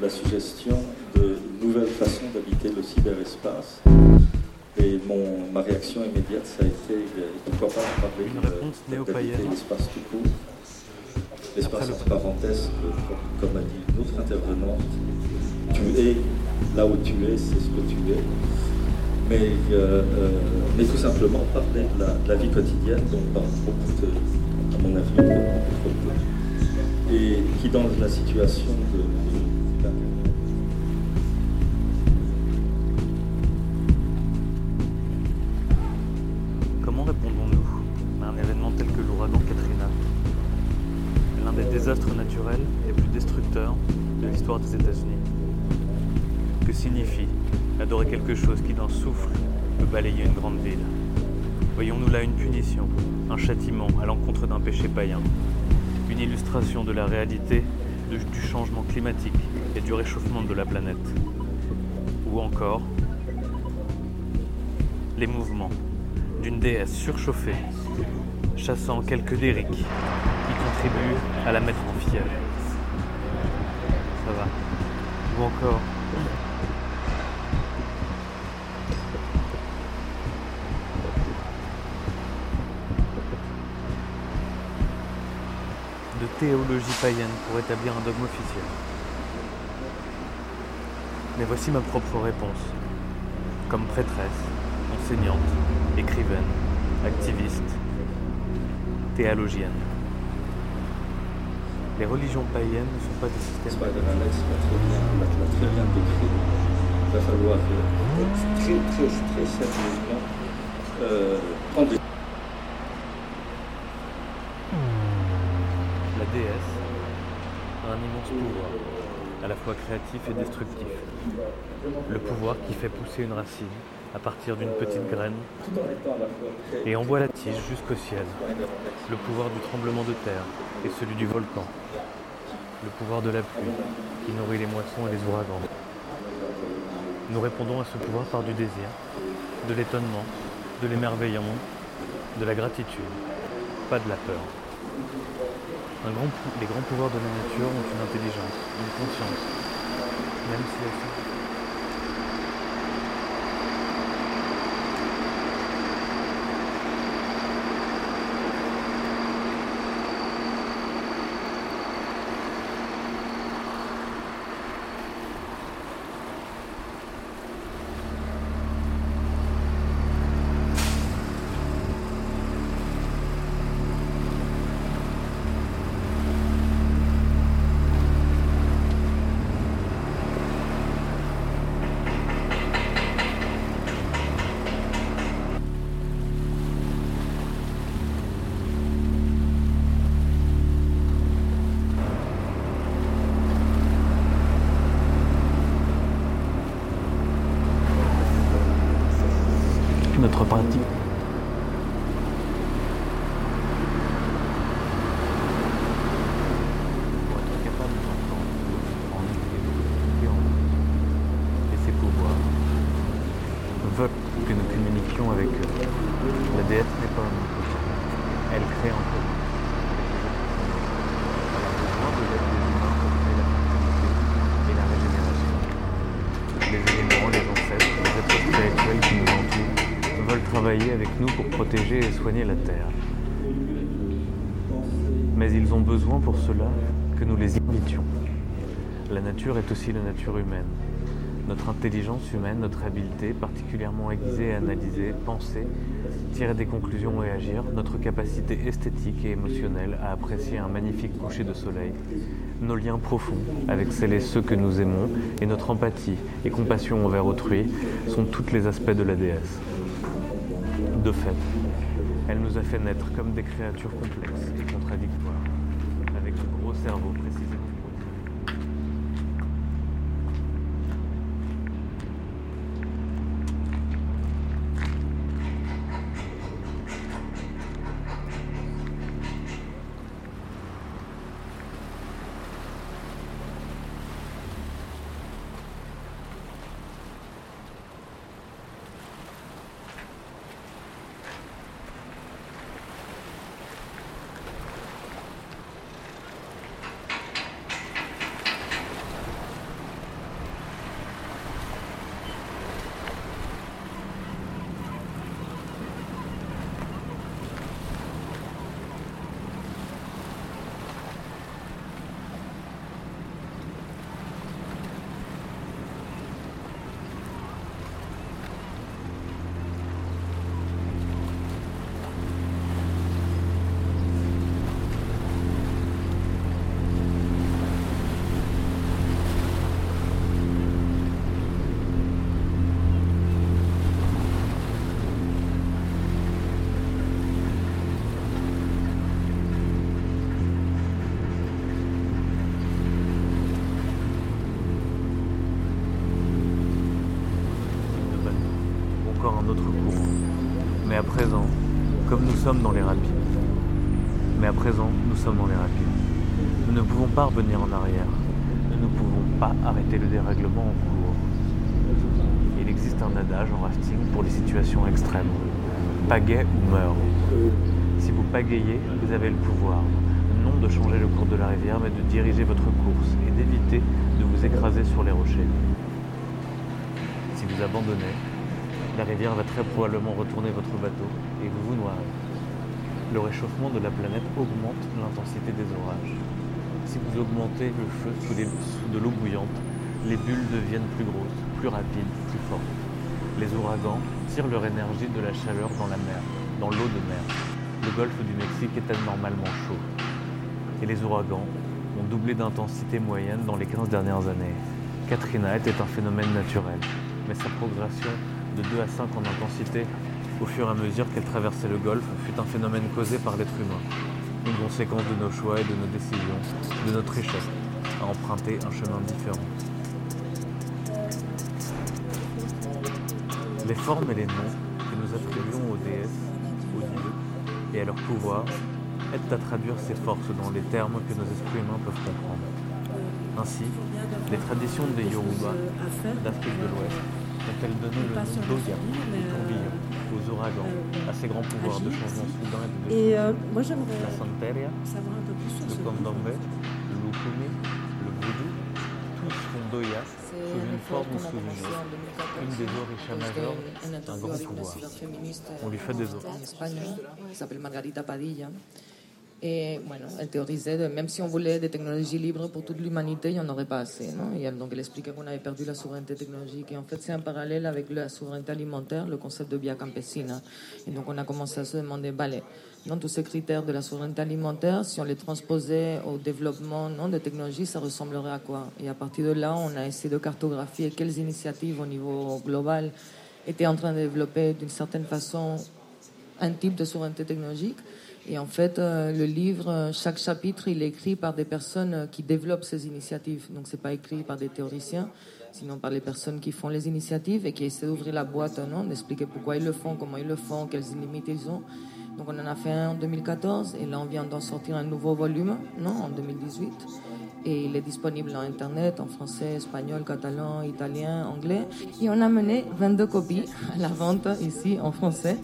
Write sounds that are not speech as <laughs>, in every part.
la suggestion de nouvelles façons d'habiter le cyberespace. Et mon, ma réaction immédiate, ça a été euh, pourquoi pas parler de l'espace tout court. L'espace entre parenthèses, comme a dit une autre intervenante, tu es là où tu es, c'est ce que tu es. Mais, euh, euh, mais tout simplement parler de la, vie quotidienne, dont parle beaucoup de, à mon avis, beaucoup peu. Et qui, dans la situation de qui d'un souffle peut balayer une grande ville Voyons-nous là une punition, un châtiment à l'encontre d'un péché païen, une illustration de la réalité du changement climatique et du réchauffement de la planète Ou encore les mouvements d'une déesse surchauffée chassant quelques dériques à la mettre en fièvre. Ça va. Ou encore. Théologie païenne pour établir un dogme officiel. Mais voici ma propre réponse. Comme prêtresse, enseignante, écrivaine, activiste, théologienne. Les religions païennes ne sont pas des systèmes. Spider Alex l'a très bien, décrit. Il va falloir très, très, très sérieusement euh, prendre des. Déesse a un immense pouvoir, à la fois créatif et destructif. Le pouvoir qui fait pousser une racine à partir d'une petite graine et envoie la tige jusqu'au ciel. Le pouvoir du tremblement de terre et celui du volcan le pouvoir de la pluie qui nourrit les moissons et les ouragans. Nous répondons à ce pouvoir par du désir, de l'étonnement, de l'émerveillement, de la gratitude, pas de la peur. Les grands pouvoirs de la nature ont une intelligence, une conscience, même si elles sont notre pratique pour être capable d'entendre, en et en et ses pouvoirs veulent que nous communiquions avec eux. La n'est pas. Elle crée en nous. Elle a besoin de l'aide humains pour créer la fertilité et la régénération. Les éléments, les ancêtres, les êtres spirituels qui nous entourent veulent travailler avec nous pour protéger et soigner la Terre. Mais ils ont besoin pour cela que nous les invitions. La nature est aussi la nature humaine. Notre intelligence humaine, notre habileté, particulièrement aiguisée à analyser, penser, tirer des conclusions et agir, notre capacité esthétique et émotionnelle à apprécier un magnifique coucher de soleil, nos liens profonds avec celles et ceux que nous aimons, et notre empathie et compassion envers autrui sont tous les aspects de la déesse de fait. Elle nous a fait naître comme des créatures complexes et contradictoires, avec de gros cerveaux précisément. Nous ne pouvons pas revenir en arrière. Nous ne pouvons pas arrêter le dérèglement en cours. Il existe un adage en rafting pour les situations extrêmes. Pagaie ou meurt. Si vous pagayez, vous avez le pouvoir, non de changer le cours de la rivière, mais de diriger votre course et d'éviter de vous écraser sur les rochers. Si vous abandonnez, la rivière va très probablement retourner votre bateau et vous vous noierez. Le réchauffement de la planète augmente l'intensité des orages. Si vous augmentez le feu sous, de l'eau bouillante, les bulles deviennent plus grosses, plus rapides, plus fortes. Les ouragans tirent leur énergie de la chaleur dans la mer, dans l'eau de mer. Le golfe du Mexique est anormalement chaud. Et les ouragans ont doublé d'intensité moyenne dans les 15 dernières années. Katrina était un phénomène naturel, mais sa progression de 2 à 5 en intensité au fur et à mesure qu'elle traversait le golfe fut un phénomène causé par l'être humain, une conséquence de nos choix et de nos décisions, de notre richesse, à emprunter un chemin différent. Les formes et les noms que nous attribuons aux déesses, aux dieux et à leur pouvoir aident à traduire ces forces dans les termes que nos esprits humains peuvent comprendre. Ainsi, les traditions des Yoruba d'Afrique de l'Ouest ont-elles donné le nom d'Oya, les tourbillons, aux ouragans, à ces grands pouvoirs de changement soudain et de Et euh, moi j'aimerais la santeria, savoir un peu plus sur le ce candomblé, le lukumi, le voodoo, tous font d'Oya sous une forme ou sous une autre. Une des orishas majeures, un grand pouvoir. On lui fait des offres. Et bueno, elle théorisait, de, même si on voulait des technologies libres pour toute l'humanité, il n'y en aurait pas assez. Donc elle expliquait qu'on avait perdu la souveraineté technologique. Et en fait, c'est un parallèle avec la souveraineté alimentaire, le concept de via campesina. Et donc on a commencé à se demander, non, tous ces critères de la souveraineté alimentaire, si on les transposait au développement non, de technologies, ça ressemblerait à quoi? Et à partir de là, on a essayé de cartographier quelles initiatives au niveau global étaient en train de développer d'une certaine façon un type de souveraineté technologique. Et en fait, euh, le livre, euh, chaque chapitre, il est écrit par des personnes euh, qui développent ces initiatives. Donc, c'est pas écrit par des théoriciens, sinon par les personnes qui font les initiatives et qui essaient d'ouvrir la boîte, non, d'expliquer pourquoi ils le font, comment ils le font, quelles limites ils ont. Donc, on en a fait un en 2014 et là, on vient d'en sortir un nouveau volume, non, en 2018. Et il est disponible en Internet, en français, espagnol, catalan, italien, anglais. Et on a mené 22 copies à la vente ici en français.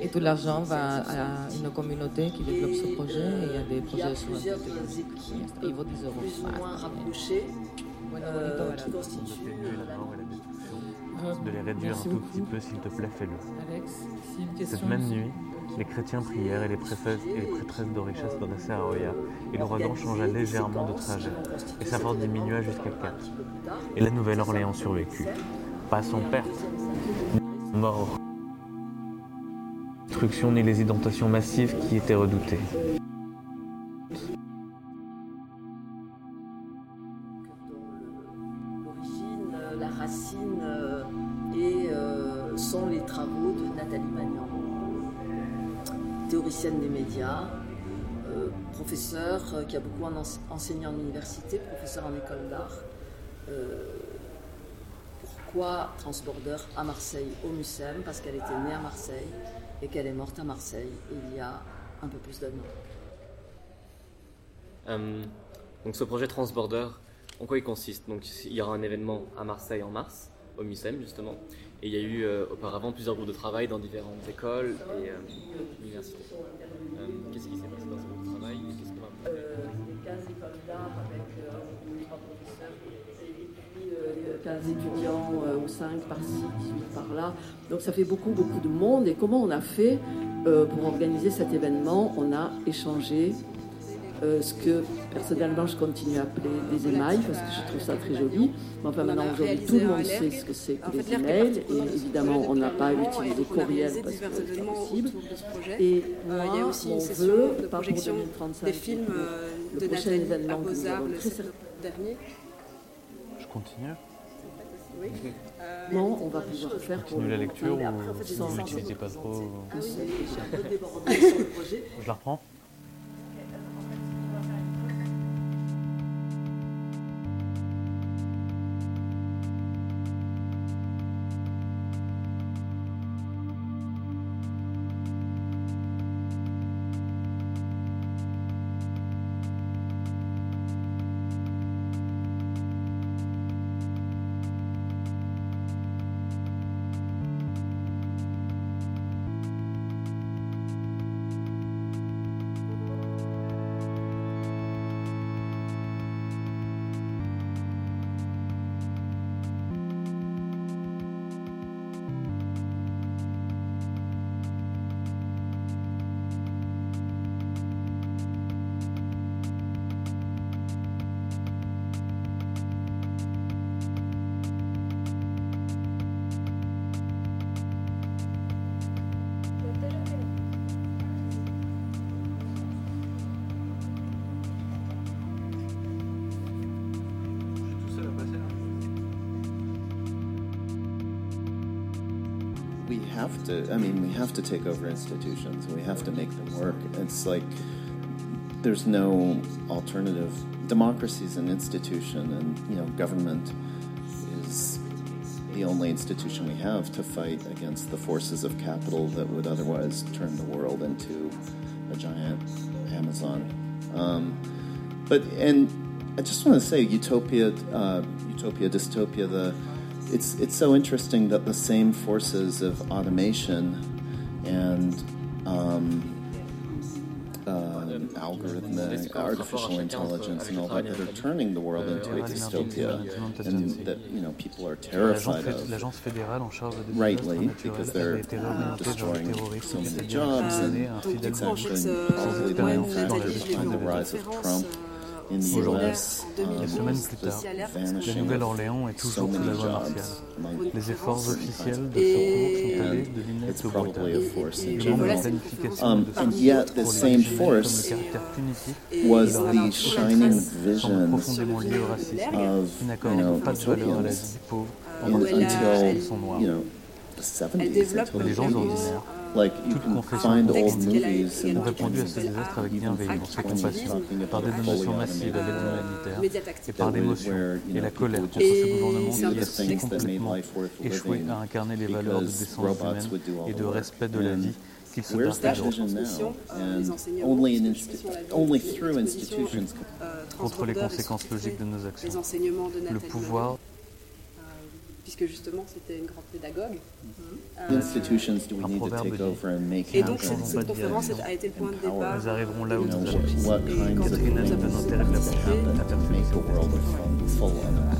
Et tout l'argent va à une communauté qui développe ce projet et il y a des projets sur plusieurs équipes Il vaut 10 euros. plus ou Voilà. moins rapprochées euh, qui constituent destruction, de les réduire un tout petit peu, s'il te plaît, fais-le. Alex, si une Cette même nuit, les chrétiens prièrent et les prêtresses, et les prêtresses d'Orichas dressaient à Oya, et l'ouragan changea légèrement de trajet, et sa force diminua jusqu'à 4. Et la Nouvelle-Orléans survécut. Pas sans perte, mort. Destruction ni les indentations massives qui étaient redoutées. Théoricienne des médias, professeur qui a beaucoup enseigné en université, professeur en école d'art. pourquoi Transborder à Marseille, au MUSEM Parce qu'elle était née à Marseille et qu'elle est morte à Marseille il y a un peu plus d'un an. donc ce projet Transborder, en quoi il consiste? Donc il y aura un événement à Marseille en mars, au MUSEM justement, et il y a eu euh, auparavant plusieurs groupes de travail dans différentes écoles et euh, universités. Euh, qu'est-ce qui s'est passé dans ces groupes de travail qu'est-ce euh, 15 écoles d'art avec trois professeurs et puis 15 étudiants ou 5 par-ci, 18 par-là. Donc ça fait beaucoup, beaucoup de monde. Et comment on a fait pour organiser cet événement? On a échangé euh, ce que personnellement je continue à appeler des émails parce que je trouve ça très joli. Mais enfin maintenant aujourd'hui tout le monde sait ce que c'est que les emails et évidemment on n'a pas utilisé courriel parce que c'est pas possible. Et moi, euh, il y a aussi une session de projection des films euh, le prochain événement que nous avons très dernier. Je continue. Oui. non, on va pouvoir faire pour la lecture ou vous n'utilisez pas trop ah oui, <laughs> le. Je la reprends have to. I mean, we have to take over institutions. We have to make them work. It's like there's no alternative. Democracy is an institution, and you know, government is the only institution we have to fight against the forces of capital that would otherwise turn the world into a giant Amazon. Um, but and I just want to say, utopia, uh, utopia, dystopia, the it's it's so interesting that the same forces of automation and um, uh, algorithmic, artificial intelligence, and all that that are turning the world into a dystopia, and that you know people are terrified of. Rightly, because they're destroying so many jobs, and it's actually probably the main factor behind the rise of Trump. Aujourd'hui, des semaines plus tard, la Nouvelle-Orléans est toujours sous la loi martiale. Les efforts officiels de secours sont allés de l'INET au brutal. Le manque de planification um, de and yet the same force was the shining vision profondément lié au racisme, qui n'accorde pas de valeur à la vie pauvre, until, you know, the 70s, until les gens ordinaires Like you can find old movies ont répondu à ce désastre avec bienveillance. et compassion, par des donations massives à l'aide humanitaire et par l'émotion et la colère. contre ce gouvernement qui a si complètement échoué à incarner les valeurs de décence humaine et de respect de la vie qu'il se contre les conséquences logiques de nos actions. Le pouvoir puisque justement c'était une grande pédagogue. Euh, institutions do we need to take over and make et donc cette, cette conférence a été le point de départ. Nous arriverons là où nous la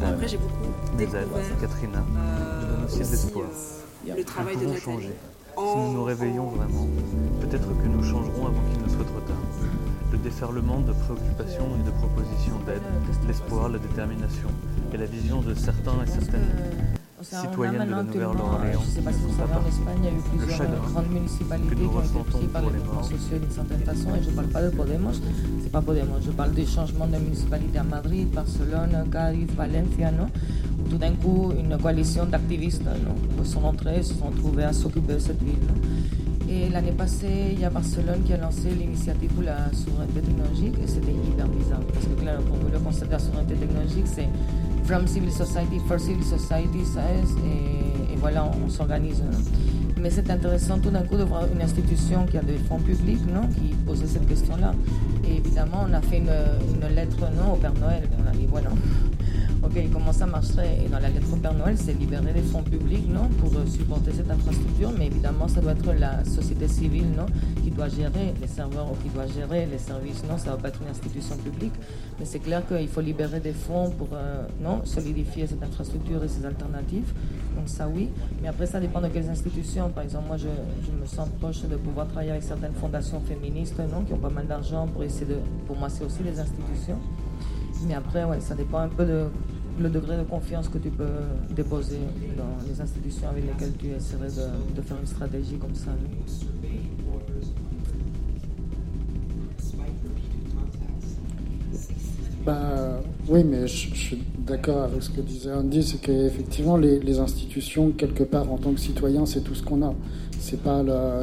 Après j'ai beaucoup découvert. Katrina nous donne aussi de l'espoir. Le travail de Nathalie. changer. Si nous nous réveillons vraiment, peut-être que nous changerons avant qu'il ne soit trop tard. Le déferlement de préoccupations et de propositions d'aide, l'espoir, la détermination et la vision de certains et certaines citoyennes de la Nouvelle-Orléans Je ne sais pas si vous savez, en Espagne, il y a eu plusieurs grandes municipalités qui ont été prises par les mouvements sociaux d'une certaine façon. Et je ne parle pas de Podemos, c'est pas Podemos. Je parle des changements de municipalité à Madrid, Barcelone, Cádiz, Valencia, non? Où tout d'un coup, une coalition d'activistes non, sont entrés, se sont trouvés à s'occuper de cette ville. Et l'année passée, il y a Barcelone qui a lancé l'initiative pour la souveraineté technologique et c'était hyper bizarre. Parce que clairement, pour nous, le concept de la souveraineté technologique, c'est from civil society, for civil society, ça et, et voilà, on, s'organise. Mais c'est intéressant tout d'un coup de voir une institution qui a des fonds publics non, qui posait cette question-là. Et évidemment, on a fait une, lettre non, au Père Noël. On a dit, voilà, <laughs> ok, comment ça marcherait Et dans la lettre au Père Noël, c'est libérer des fonds publics non, pour euh, supporter cette infrastructure, mais évidemment, ça doit être la société civile non, doit gérer les serveurs ou qui doit gérer les services. Non, ça ne va pas être une institution publique, mais c'est clair qu'il faut libérer des fonds pour euh, non, solidifier cette infrastructure et ses alternatives. Donc ça, oui. Mais après, ça dépend de quelles institutions. Par exemple, moi, je, me sens proche de pouvoir travailler avec certaines fondations féministes non, qui ont pas mal d'argent pour essayer de... Pour moi, c'est aussi les institutions. Mais après, ouais, ça dépend un peu de le degré de confiance que tu peux déposer dans les institutions avec lesquelles tu essaierais de, faire une stratégie comme ça. Bah, oui, mais je, suis d'accord avec ce que disait Andy, c'est qu'effectivement, les, institutions, quelque part, en tant que citoyen, c'est tout ce qu'on a. C'est pas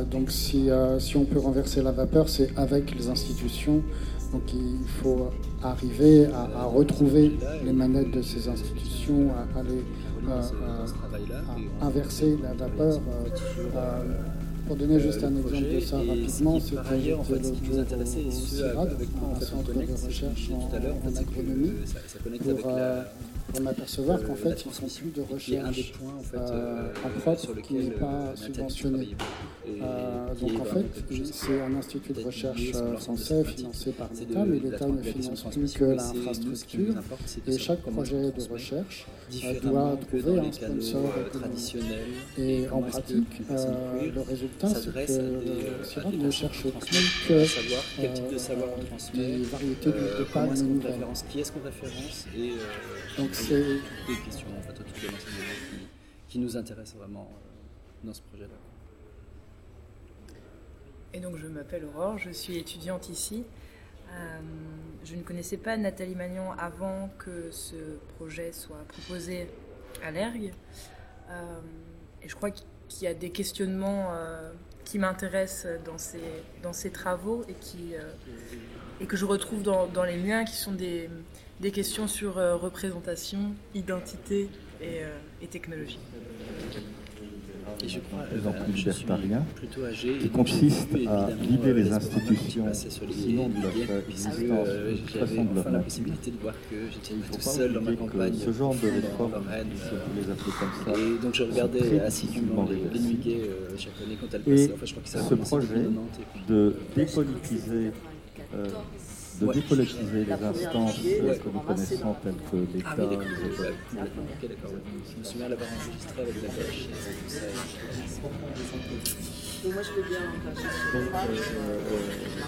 Donc, si, euh, si on peut renverser la vapeur, c'est avec les institutions donc il faut arriver à, retrouver les manettes de ces institutions, à, inverser la vapeur. Euh, euh, pour donner juste un exemple de ça rapidement, CIRAD, un centre de recherche en, agronomie, pour, pour m'apercevoir qu'en fait, ils ne font plus de recherche en propre qui n'est pas subventionné. Euh, donc en fait, c'est un institut de recherche euh, français financé par l'État, mais l'État ne finance plus que l'infrastructure. Et chaque projet de recherche euh, doit trouver un sponsor traditionnel. Et en pratique, le résultat, c'est que le CIRAD ne cherche plus que des variétés de, palmes nouvelles. Qui est-ce qu'on référence et Donc c'est des questions en fait, l'enseignement qui, qui nous intéressent vraiment dans ce projet-là. Et donc je m'appelle Aurore, je suis étudiante ici. Euh, je ne connaissais pas Nathalie Magnon avant que ce projet soit proposé à l'ERG. Euh, et je crois qu'il y a des questionnements euh, qui m'intéressent dans ces, travaux et, que je retrouve dans, les miens, qui sont des, questions sur représentation, identité et, technologie je crois, plus en plus libertarien, qui consiste à vider les institutions, sinon de leur existence, de façon de leur la possibilité de voir que j'étais tout seul dans ma campagne. Ce genre de réforme, si on les appeler comme ça, et donc je regardais assidûment les nuguets euh, chaque année quand elles passaient. Enfin, je crois que ça ce projet de dépolitiser de dépolitiser les instances euh, que nous connaissons telles que l'État, ah, les d'accord. Je me souviens l'avoir enregistré avec la pêche. Donc moi je veux bien Donc, euh,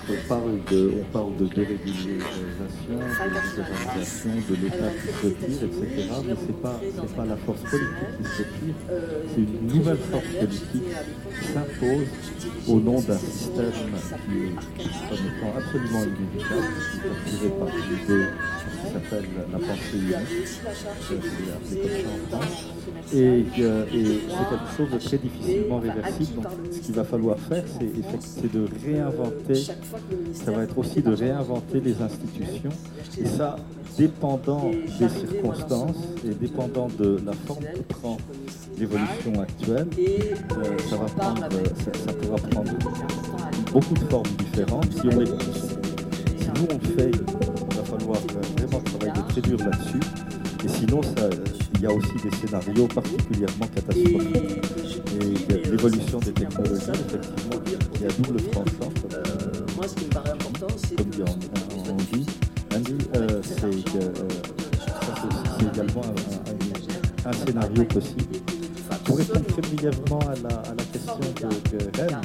on, parle de, on parle de dérégularisation, de de l'État qui se tire, etc. Mais ce n'est pas, pas la force politique qui se tire, c'est une nouvelle force politique qui s'impose au nom d'un système qui est, comme étant absolument inévitable, qui est par l'idée s'appelle la pensée unique, en France, et, euh, et c'est quelque chose de très difficilement réversible. Donc, ce qu'il va falloir faire, c'est de réinventer, ça va être aussi de réinventer les institutions, et ça, dépendant des circonstances et dépendant de la forme que prend l'évolution actuelle, euh, ça, va prendre, ça, ça, pourra prendre beaucoup de formes différentes. Si, on si nous on fait, falloir vraiment travailler très dur là-dessus. Et sinon, il y a aussi des scénarios particulièrement catastrophiques. Et l'évolution des technologies, effectivement, qui a double tranchant. Euh, moi, ce qui me paraît important, c'est. Comme dit Andy euh, c'est euh, également un, scénario possible. Pour répondre très brièvement à la, question de, de Rennes,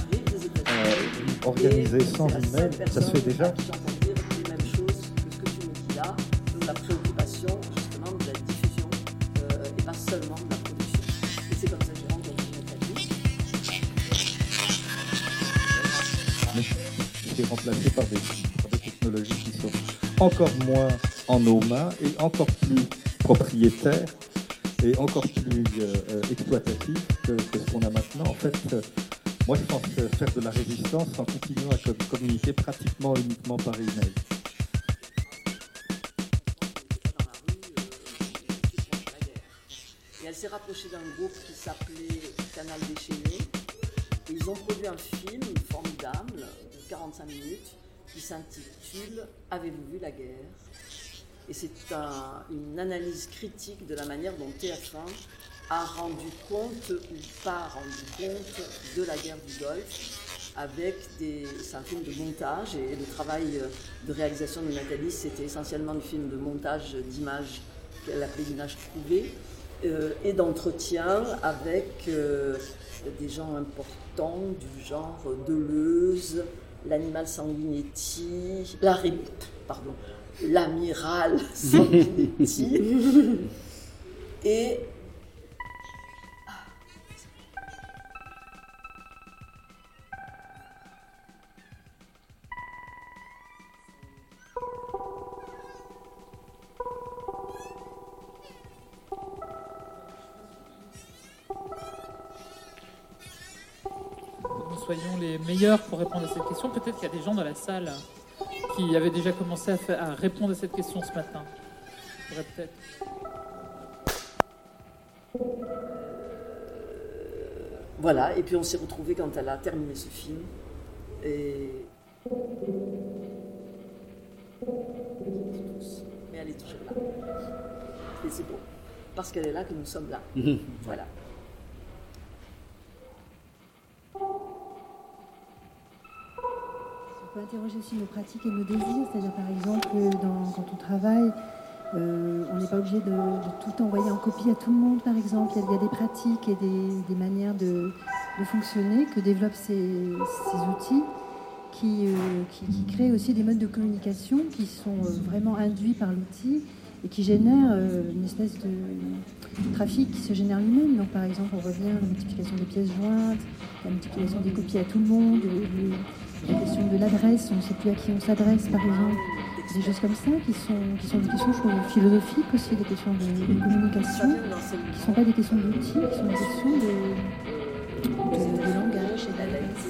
euh, organiser sans email, ça se fait déjà? Par des, technologies qui sont encore moins en nos mains et encore plus propriétaires et encore plus euh, exploitatives que, ce qu'on a maintenant. En fait, Moi, je pense faire de la résistance en continuant à communiquer pratiquement uniquement par email. Elle s'est rapprochée d'un groupe qui s'appelait Canal Déchaîné. ils ont produit un film formidable 45 minutes qui s'intitule Avez-vous vu la guerre? Et c'est une analyse critique de la manière dont TF1 a rendu compte ou pas rendu compte de la guerre du Golfe avec des. C'est un film de montage et le travail de réalisation de Nathalie, c'était essentiellement du film de montage d'images qu'elle appelait d'images trouvées euh, et d'entretien avec euh, des gens importants du genre Deleuze, l'animal Sanguinetti, la, pardon, l'amiral <laughs> Sanguinetti. Et pour répondre à cette question. Peut-être qu'il y a des gens dans la salle qui avaient déjà commencé à, répondre à cette question ce matin. peut-être. Voilà, et puis on s'est retrouvés quand elle a terminé ce film. Et. Mais elle est toujours là. Et c'est beau. Parce qu'elle est là que nous sommes là. voilà. Peut interroger aussi nos pratiques et nos désirs, c'est-à-dire par exemple quand on travaille, euh, on n'est pas obligé de, tout envoyer en copie à tout le monde, par exemple. Il y a, des pratiques et des, manières de, fonctionner que développent ces, outils qui, euh, qui, créent aussi des modes de communication qui sont euh, vraiment induits par l'outil et qui génèrent une espèce de trafic qui se génère lui-même. Donc par exemple, on revient à la multiplication des pièces jointes, la multiplication des copies à tout le monde, la question de l'adresse, on ne sait plus à qui on s'adresse par exemple, des choses comme ça qui sont, qui sont des questions philosophiques aussi, des questions de, communication, qui ne sont pas des questions d'outils, qui sont des questions de, de, langage et d'adresse.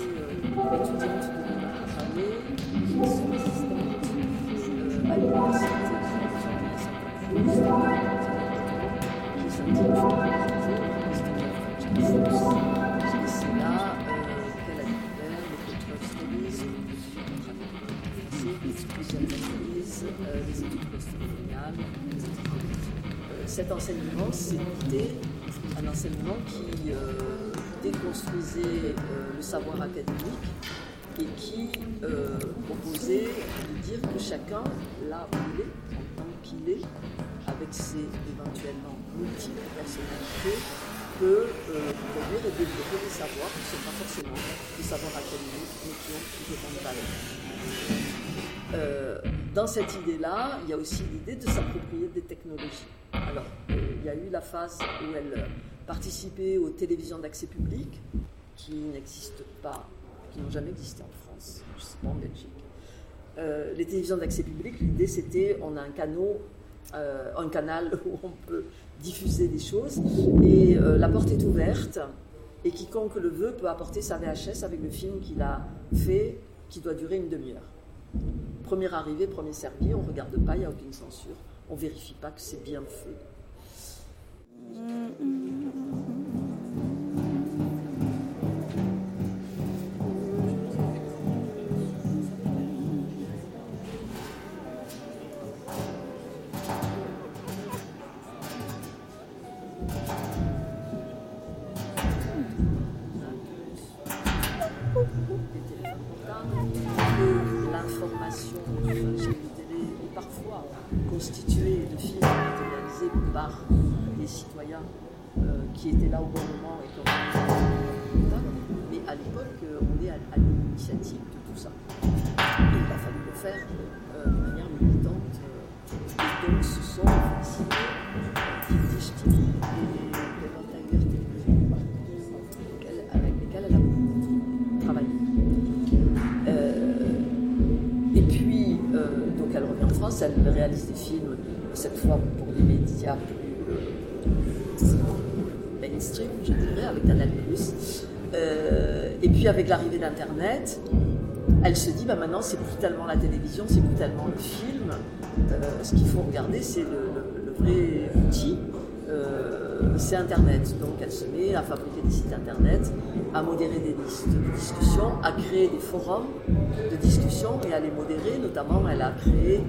Cet enseignement, c'était un enseignement qui euh, déconstruisait euh, le savoir académique et qui euh, proposait de dire que chacun, là où il est, en tant qu'il est, avec ses éventuellement multiples personnalités, peut produire et développer des savoirs qui ne sont pas forcément des savoirs académiques, mais qui ont de valeur. Dans cette idée-là, il y a aussi l'idée de s'approprier des technologies. Alors, euh, il y a eu la phase où elle participait aux télévisions d'accès public, qui n'existent pas, qui n'ont jamais existé en France, je ne sais pas en Belgique. Euh, les télévisions d'accès public, l'idée c'était on a un canal, un canal <laughs> où on peut diffuser des choses et la porte est ouverte et quiconque le veut peut apporter sa VHS avec le film qu'il a fait qui doit durer une demi-heure. Premier arrivé, premier servi, on ne regarde pas, il n'y a aucune censure, on vérifie pas que c'est bien fait. Avec l'arrivée d'Internet, elle se dit bah, maintenant c'est plus tellement la télévision, c'est plus tellement le film. ce qu'il faut regarder, c'est le, vrai outil c'est Internet. Donc elle se met à fabriquer des sites Internet, à modérer des listes de discussion, à créer des forums de discussion et à les modérer. Notamment, elle a créé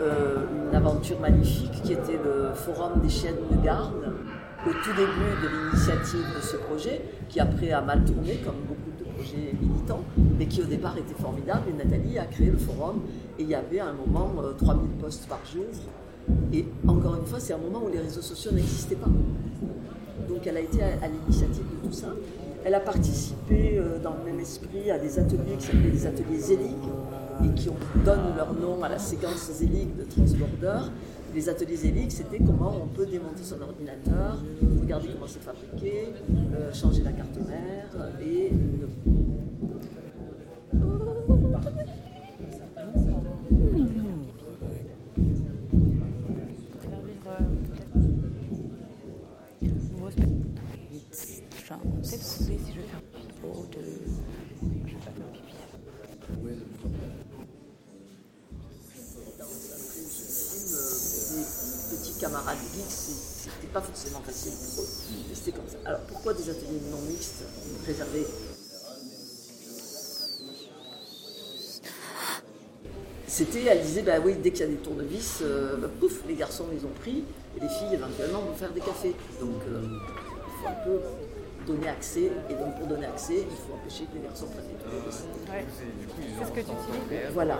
euh, une aventure magnifique qui était le forum des chaînes de garde au tout début de l'initiative de ce projet, qui après a mal tourné comme beaucoup de projets militants, mais qui au départ était formidable. Et Nathalie a créé le forum et il y avait à un moment 3000 euh, postes par jour. Et encore une fois, c'est un moment où les réseaux sociaux n'existaient pas. Donc elle a été à, l'initiative de tout ça. Elle a participé euh, dans le même esprit à des ateliers qui s'appelaient les ateliers Zelig et qui donnent leur nom à la séquence Zelig de Transborder. Les ateliers Zelig, c'était comment on peut démonter son ordinateur, regarder comment c'est fabriqué, euh, changer la carte mère et peut-être trouver si je vais faire pipi de. Je vais pas faire pipi. Des petits camarades geeks, c'était pas forcément facile pour eux. C'était comme ça. Alors pourquoi des ateliers non mixtes réservés? C'était, elle disait, bah oui, dès qu'il y a des tournevis, euh, bah, pouf, les garçons les ont pris, et les filles éventuellement vont faire des cafés. Donc euh, il faut un peu donner accès. Et donc pour donner accès, il faut empêcher que les garçons prennent des ouais. C'est ce que tu dis. Voilà.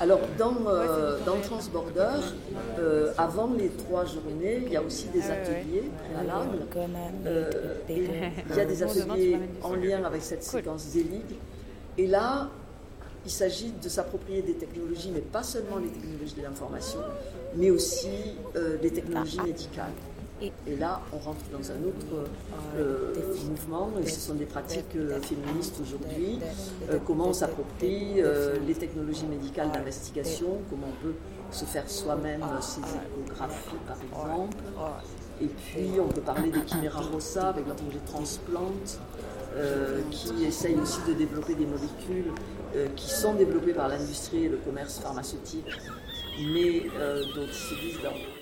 Alors dans, euh, dans Transborder, euh, avant les trois journées, il y a aussi des ateliers préalables. Euh, il y a des ateliers en lien avec cette séquence Zelig. Et là, il s'agit de s'approprier des technologies, mais pas seulement les technologies de l'information, mais aussi des technologies médicales. Et là, on rentre dans un autre euh, mouvement, et ce sont des pratiques euh, féministes aujourd'hui, euh, comment on s'approprie les technologies médicales d'investigation, comment on peut se faire soi-même ses échographies par exemple. Et puis on peut parler des chiméra rossa avec leur projet Transplante, qui essaye aussi de développer des molécules qui sont développées par l'industrie et le commerce pharmaceutique, mais dont ils se disent dans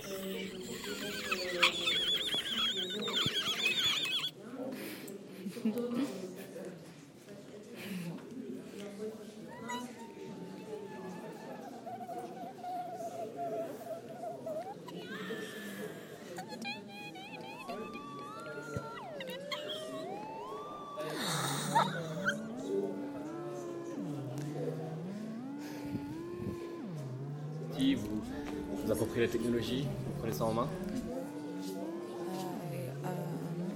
la technologie, vous prenez ça en main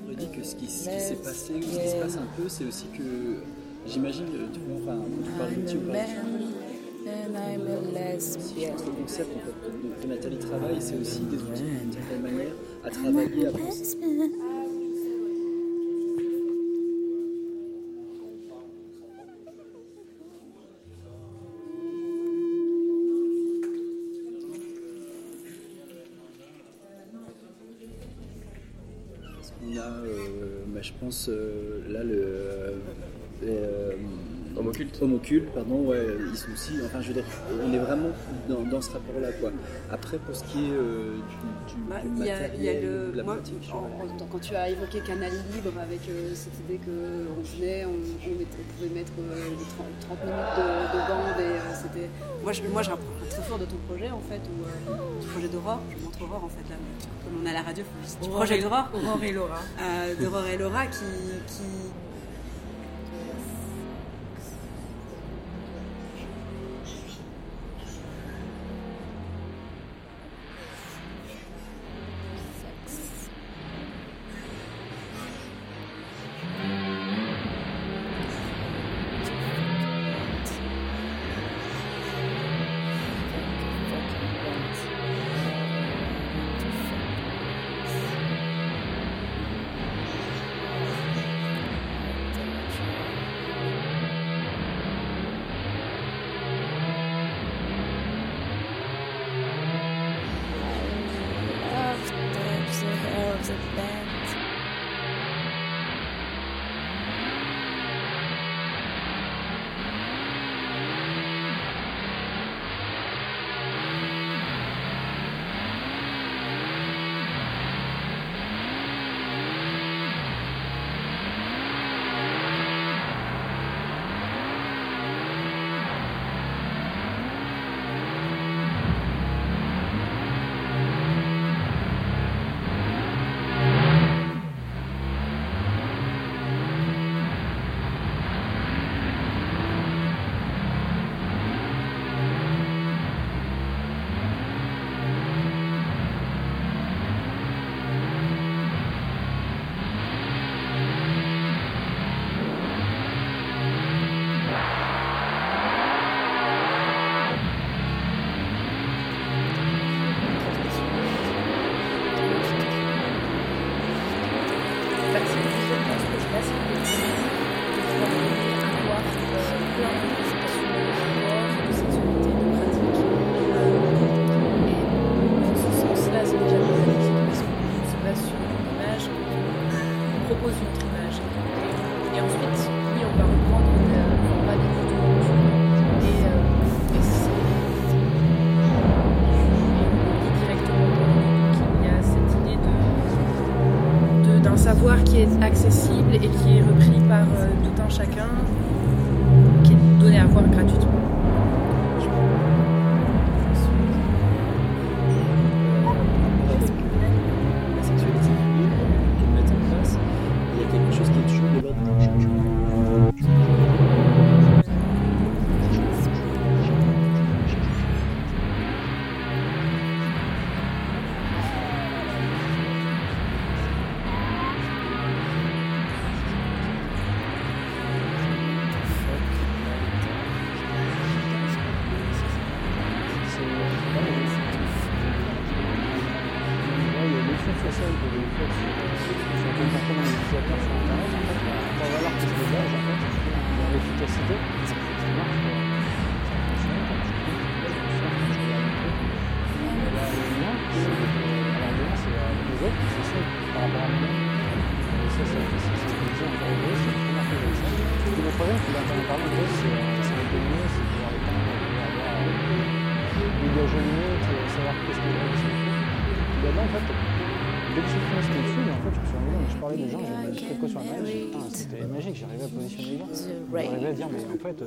Je dis que ce qui, s'est passé, ou ce qui se passe un peu, c'est aussi que j'imagine, tu vois, enfin, tu parles de pense que le concept en fait, que Nathalie travaille, c'est aussi des outils d'une certaine manière à travailler, à penser. Là, le. Euh, euh, Homoculte. pardon, ouais, ils sont aussi. Enfin, je veux dire, on est vraiment dans, ce rapport-là, quoi. Après, pour ce qui est du, du, bah, y a, y a le, moi, quand tu as évoqué Canal Libre avec cette idée qu'on venait, on, on, pouvait mettre 30, minutes de, de bande et c'était. Moi, je, moi, je rapproche très fort de ton projet, en fait, ou du projet d'Aurore. Je montre Aurore, en fait, là on a la radio, du projet Aurore, Aurore et Laura. Euh, D'Aurore et Laura qui, qui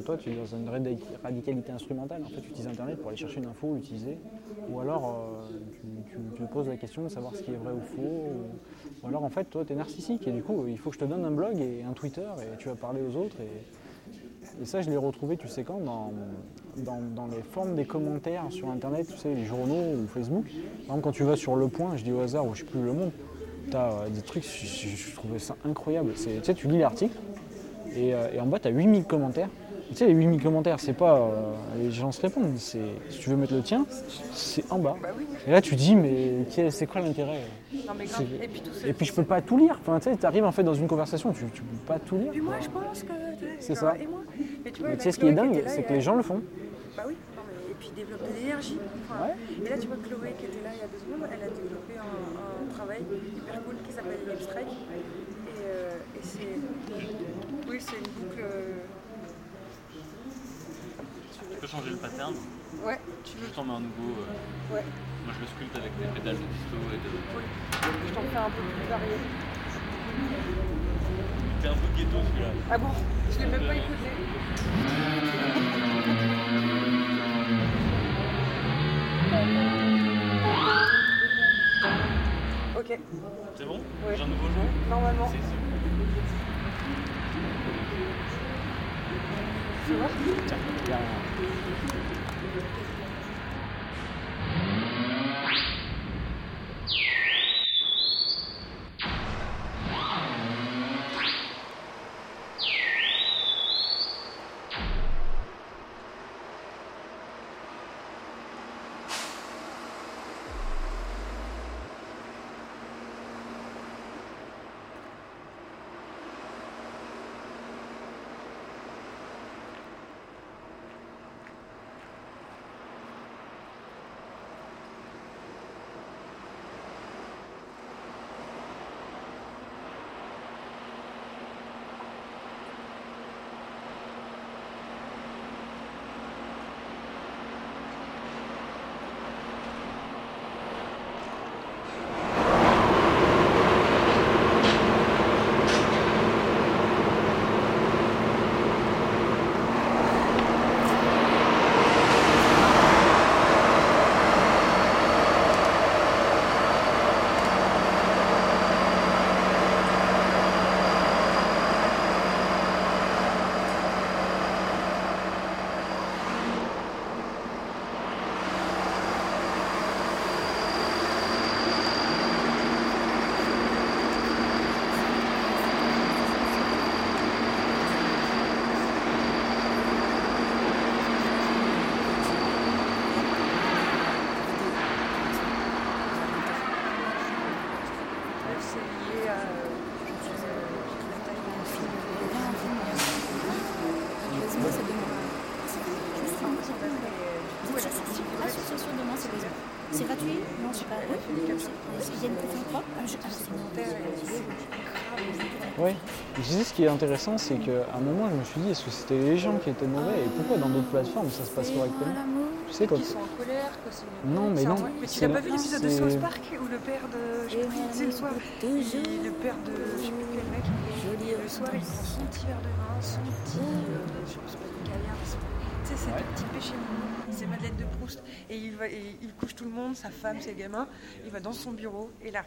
toi, tu es dans une radicalité instrumentale. En fait, tu utilises Internet pour aller chercher une info, l'utiliser. Ou alors, euh, tu, te poses la question de savoir ce qui est vrai ou faux. Ou, alors, en fait, toi, tu es narcissique. Et du coup, il faut que je te donne un blog et un Twitter et tu vas parler aux autres. Et, ça, je l'ai retrouvé, tu sais quand, dans, dans, les formes des commentaires sur Internet, tu sais, les journaux ou Facebook. Par exemple, quand tu vas sur Le Point, je dis au hasard, ou je sais plus Le Monde, tu as euh, des trucs, je, trouvais ça incroyable. Tu sais, tu lis l'article, et, euh, et, en bas, tu as 8000 commentaires. Tu sais, les 8000 commentaires, c'est pas. Euh, les gens se répondent. Si tu veux mettre le tien, c'est en bas. Et là, tu dis, mais c'est quoi l'intérêt? Et, puis je peux pas tout lire. Enfin, tu sais, tu arrives en fait dans une conversation, tu, tu peux pas tout lire. Et moi, je pense que. C'est ça. Mais tu, sais, ce qui est dingue, c'est que les gens le font. Bah oui, et puis développer de l'énergie. Et là, tu vois, Chloé qui était là il y a deux secondes, elle a développé un, travail hyper cool qui s'appelle Strike. Et, euh, et c'est. Oui, c'est une boucle. Euh, peux changer le pattern Ouais. Tu veux t'en mets un nouveau euh... Ouais. Moi je le sculpte avec des pédales de disto et de. Oui. Je t'en fais un peu plus varié. C'est un peu ghetto celui-là. Ah bon? Je l'ai même pas écouté. Ok. C'est bon? Ouais. J'ai un nouveau jeu? Normalement. Tu vois Tiens, Oui, je disais ce qui est intéressant, c'est qu'à un moment, je me suis dit, est-ce que c'était les gens qui étaient mauvais et pourquoi dans d'autres plateformes ça se passe correctement Tu sais, quand. Ils sont en colère, que c'est. Non, mais non. Mais tu n'as pas vu l'épisode de South Park où le père de. Je sais plus, c'est le soir. il- le père de. Je sais plus quel mec. Le soir, il prend son petit verre de vin, son petit. euh, je sais pas, une caviar, Tu sais, c'est le petit péché mignon. C'est Madeleine de Proust. Et il, va, et il couche tout le monde, sa femme, ses gamins. Il va dans son bureau et là,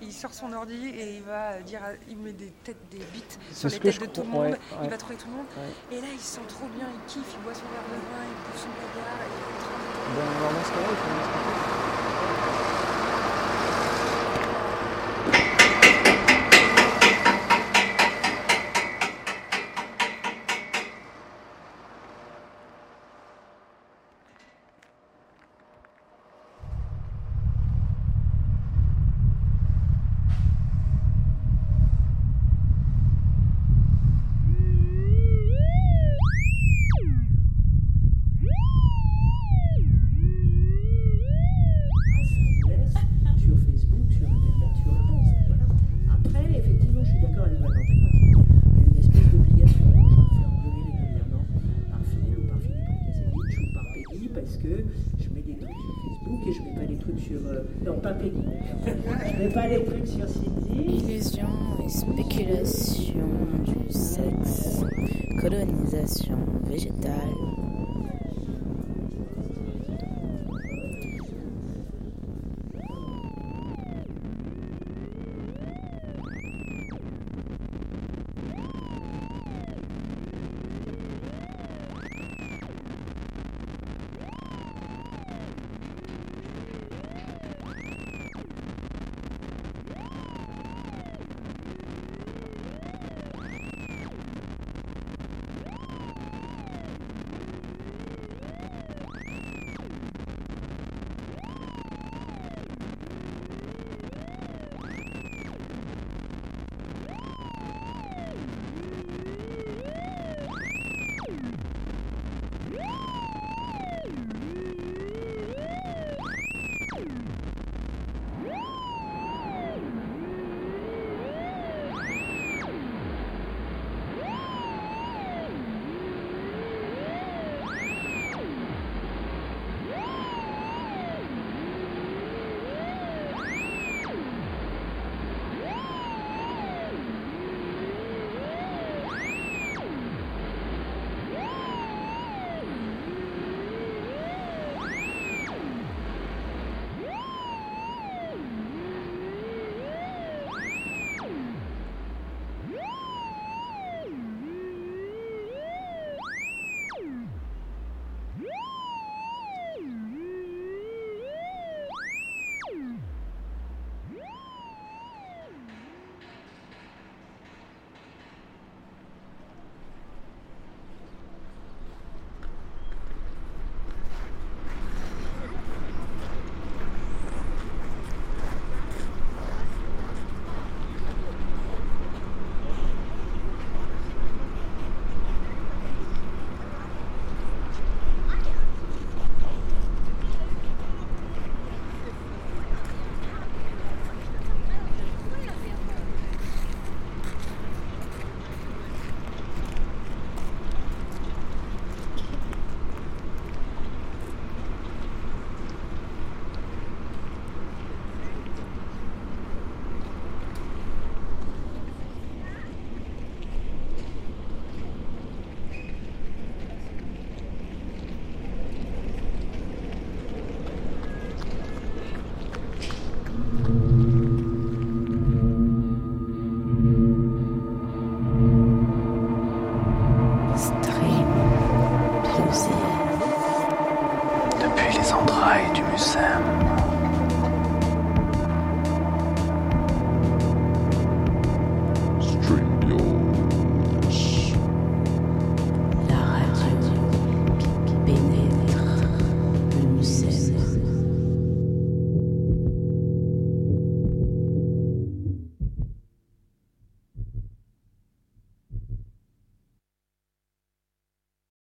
il sort son ordi et il va dire, il met des têtes, des bites sur les têtes de tout le monde. ouais, Il va trouver tout le monde. Ouais. Et là, il se sent trop bien, il kiffe, il boit son verre de vin, il bouffe son caviar. Et il est trop content. Ben, alors dans ce cas-là, il faut